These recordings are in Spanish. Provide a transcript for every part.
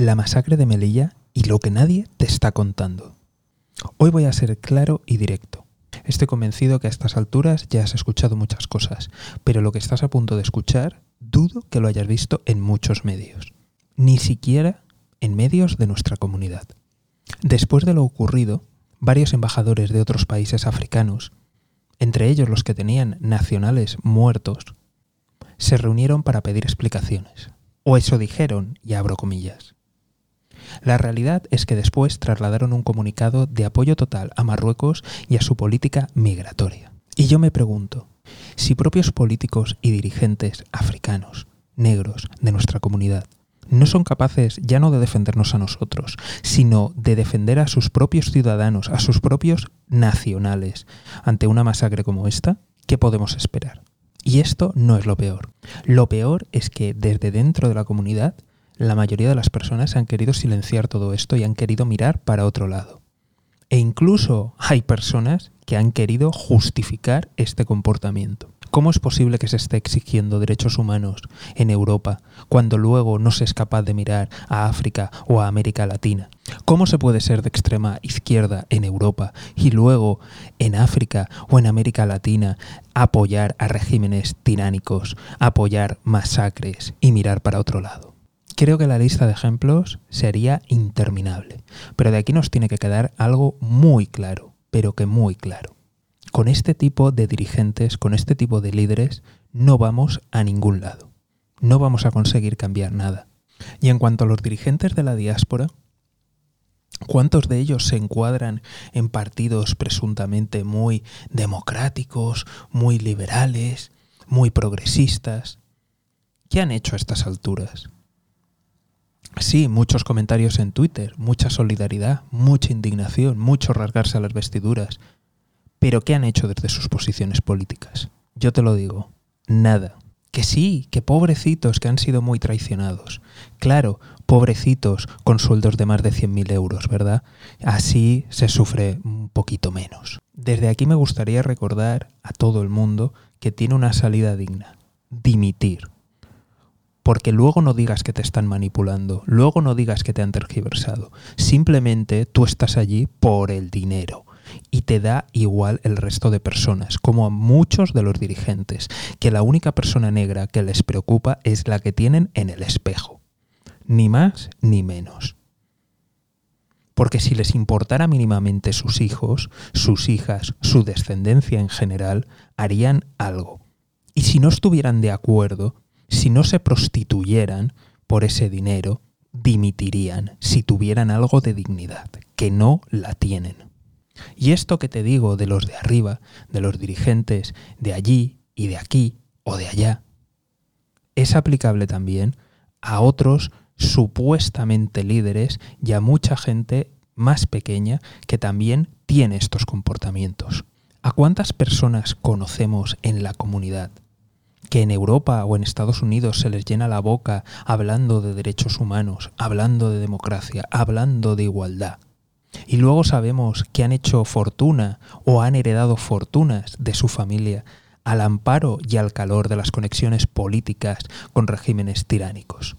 la masacre de Melilla y lo que nadie te está contando. Hoy voy a ser claro y directo. Estoy convencido que a estas alturas ya has escuchado muchas cosas, pero lo que estás a punto de escuchar dudo que lo hayas visto en muchos medios, ni siquiera en medios de nuestra comunidad. Después de lo ocurrido, varios embajadores de otros países africanos, entre ellos los que tenían nacionales muertos, se reunieron para pedir explicaciones. O eso dijeron, y abro comillas. La realidad es que después trasladaron un comunicado de apoyo total a Marruecos y a su política migratoria. Y yo me pregunto, si propios políticos y dirigentes africanos, negros, de nuestra comunidad, no son capaces ya no de defendernos a nosotros, sino de defender a sus propios ciudadanos, a sus propios nacionales, ante una masacre como esta, ¿qué podemos esperar? Y esto no es lo peor. Lo peor es que desde dentro de la comunidad la mayoría de las personas han querido silenciar todo esto y han querido mirar para otro lado. E incluso hay personas que han querido justificar este comportamiento. ¿Cómo es posible que se esté exigiendo derechos humanos en Europa cuando luego no se es capaz de mirar a África o a América Latina? ¿Cómo se puede ser de extrema izquierda en Europa y luego en África o en América Latina apoyar a regímenes tiránicos, apoyar masacres y mirar para otro lado? Creo que la lista de ejemplos sería interminable, pero de aquí nos tiene que quedar algo muy claro, pero que muy claro. Con este tipo de dirigentes, con este tipo de líderes, no vamos a ningún lado. No vamos a conseguir cambiar nada. Y en cuanto a los dirigentes de la diáspora, ¿Cuántos de ellos se encuadran en partidos presuntamente muy democráticos, muy liberales, muy progresistas? ¿Qué han hecho a estas alturas? Sí, muchos comentarios en Twitter, mucha solidaridad, mucha indignación, mucho rasgarse a las vestiduras. Pero ¿qué han hecho desde sus posiciones políticas? Yo te lo digo, nada. Que sí, que pobrecitos que han sido muy traicionados. Claro, pobrecitos con sueldos de más de 100.000 euros, ¿verdad? Así se sufre un poquito menos. Desde aquí me gustaría recordar a todo el mundo que tiene una salida digna. Dimitir porque luego no digas que te están manipulando, luego no digas que te han tergiversado. Simplemente tú estás allí por el dinero y te da igual el resto de personas, como a muchos de los dirigentes, que la única persona negra que les preocupa es la que tienen en el espejo. Ni más ni menos. Porque si les importara mínimamente sus hijos, sus hijas, su descendencia en general, harían algo. Y si no estuvieran de acuerdo, si no se prostituyeran por ese dinero, dimitirían si tuvieran algo de dignidad, que no la tienen. Y esto que te digo de los de arriba, de los dirigentes de allí y de aquí o de allá, es aplicable también a otros supuestamente líderes y a mucha gente más pequeña que también tiene estos comportamientos. ¿A cuántas personas conocemos en la comunidad que en Europa o en Estados Unidos se les llena la boca hablando de derechos humanos, hablando de democracia, hablando de igualdad. Y luego sabemos que han hecho fortuna o han heredado fortunas de su familia al amparo y al calor de las conexiones políticas con regímenes tiránicos.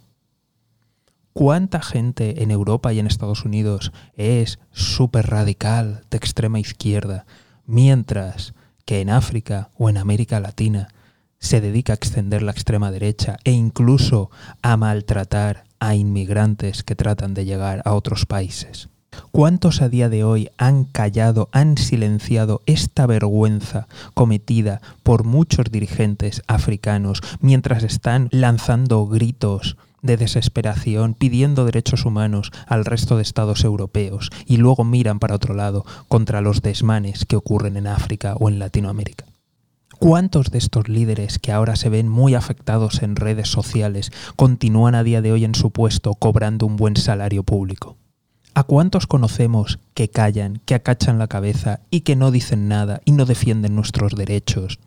¿Cuánta gente en Europa y en Estados Unidos es súper radical de extrema izquierda, mientras que en África o en América Latina se dedica a extender la extrema derecha e incluso a maltratar a inmigrantes que tratan de llegar a otros países. ¿Cuántos a día de hoy han callado, han silenciado esta vergüenza cometida por muchos dirigentes africanos mientras están lanzando gritos de desesperación, pidiendo derechos humanos al resto de estados europeos y luego miran para otro lado contra los desmanes que ocurren en África o en Latinoamérica? ¿Cuántos de estos líderes que ahora se ven muy afectados en redes sociales continúan a día de hoy en su puesto cobrando un buen salario público? ¿A cuántos conocemos que callan, que acachan la cabeza y que no dicen nada y no defienden nuestros derechos?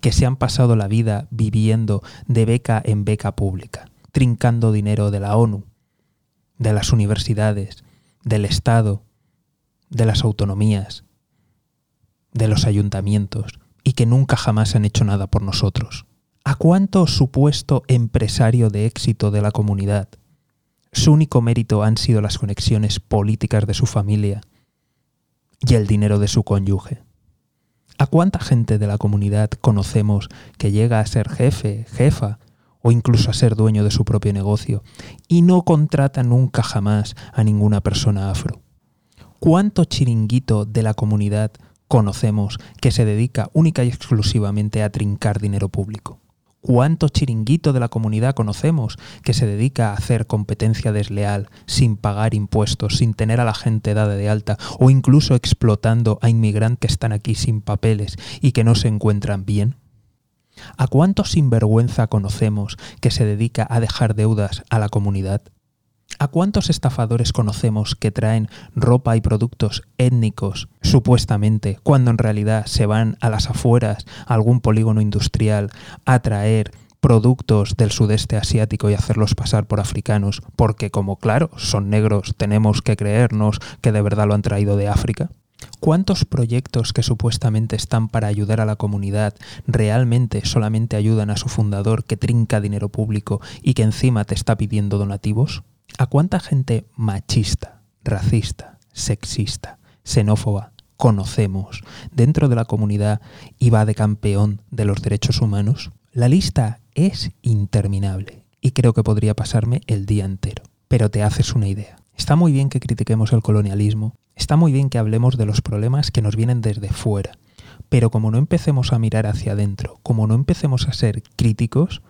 Que se han pasado la vida viviendo de beca en beca pública, trincando dinero de la ONU, de las universidades, del Estado, de las autonomías, de los ayuntamientos, que nunca jamás han hecho nada por nosotros? ¿A cuánto supuesto empresario de éxito de la comunidad Su único mérito han sido las conexiones políticas de su familia y el dinero de su cónyuge. ¿A cuánta gente de la comunidad conocemos que llega a ser jefe, jefa o incluso a ser dueño de su propio negocio y no contrata nunca jamás a ninguna persona afro? ¿Cuánto chiringuito de la comunidad conocemos que se dedica única y exclusivamente a trincar dinero público? ¿Cuánto chiringuito de la comunidad conocemos que se dedica a hacer competencia desleal sin pagar impuestos, sin tener a la gente dada de alta o incluso explotando a inmigrantes que están aquí sin papeles y que no se encuentran bien? ¿A cuánto sinvergüenza conocemos que se dedica a dejar deudas a la comunidad? ¿A cuántos estafadores conocemos que traen ropa y productos étnicos, supuestamente, cuando en realidad se van a las afueras, a algún polígono industrial, a traer productos del sudeste asiático y hacerlos pasar por africanos, porque como claro, son negros, tenemos que creernos que de verdad lo han traído de África? ¿Cuántos proyectos que supuestamente están para ayudar a la comunidad realmente solamente ayudan a su fundador que trinca dinero público y que encima te está pidiendo donativos? ¿A cuánta gente machista, racista, sexista, xenófoba conocemos dentro de la comunidad y va de campeón de los derechos humanos? La lista es interminable y creo que podría pasarme el día entero. Pero te haces una idea. Está muy bien que critiquemos el colonialismo, está muy bien que hablemos de los problemas que nos vienen desde fuera, pero como no empecemos a mirar hacia adentro, como no empecemos a ser críticos,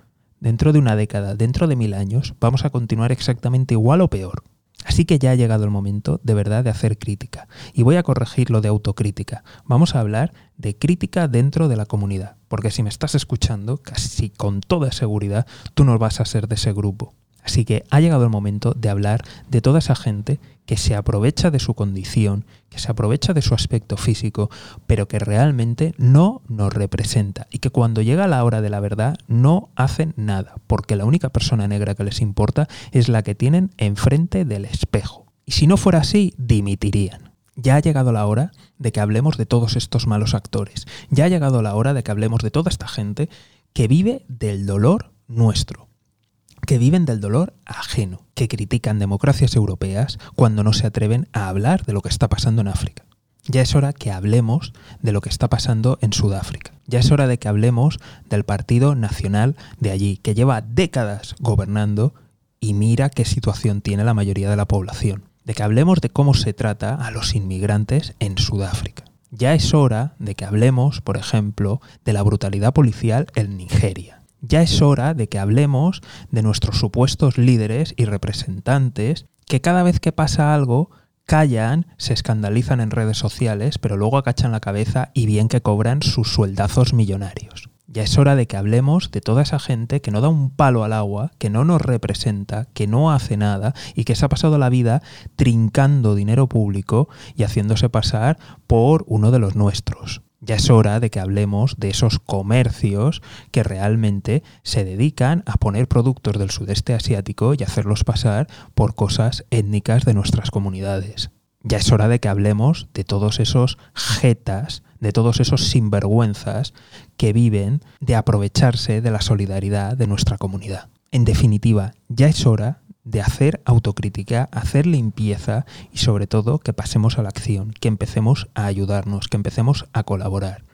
dentro de una década, dentro de mil años, vamos a continuar exactamente igual o peor. Así que ya ha llegado el momento de verdad de hacer crítica. Y voy a corregir lo de autocrítica. Vamos a hablar de crítica dentro de la comunidad. Porque si me estás escuchando, casi con toda seguridad, tú no vas a ser de ese grupo. Así que ha llegado el momento de hablar de toda esa gente que se aprovecha de su condición, que se aprovecha de su aspecto físico, pero que realmente no nos representa y que cuando llega la hora de la verdad no hacen nada, porque la única persona negra que les importa es la que tienen enfrente del espejo. Y si no fuera así, dimitirían. Ya ha llegado la hora de que hablemos de todos estos malos actores. Ya ha llegado la hora de que hablemos de toda esta gente que vive del dolor nuestro que viven del dolor ajeno, que critican democracias europeas cuando no se atreven a hablar de lo que está pasando en África. Ya es hora que hablemos de lo que está pasando en Sudáfrica. Ya es hora de que hablemos del Partido Nacional de allí, que lleva décadas gobernando y mira qué situación tiene la mayoría de la población. De que hablemos de cómo se trata a los inmigrantes en Sudáfrica. Ya es hora de que hablemos, por ejemplo, de la brutalidad policial en Nigeria ya es hora de que hablemos de nuestros supuestos líderes y representantes que cada vez que pasa algo callan, se escandalizan en redes sociales, pero luego acachan la cabeza y bien que cobran sus sueldazos millonarios. Ya es hora de que hablemos de toda esa gente que no da un palo al agua, que no nos representa, que no hace nada y que se ha pasado la vida trincando dinero público y haciéndose pasar por uno de los nuestros. Ya es hora de que hablemos de esos comercios que realmente se dedican a poner productos del sudeste asiático y hacerlos pasar por cosas étnicas de nuestras comunidades. Ya es hora de que hablemos de todos esos jetas, de todos esos sinvergüenzas que viven de aprovecharse de la solidaridad de nuestra comunidad. En definitiva, ya es hora de hacer autocrítica, hacer limpieza y sobre todo que pasemos a la acción, que empecemos a ayudarnos, que empecemos a colaborar.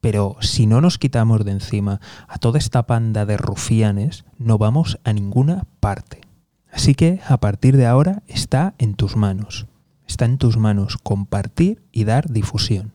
Pero si no nos quitamos de encima a toda esta panda de rufianes, no vamos a ninguna parte. Así que a partir de ahora está en tus manos. Está en tus manos compartir y dar difusión.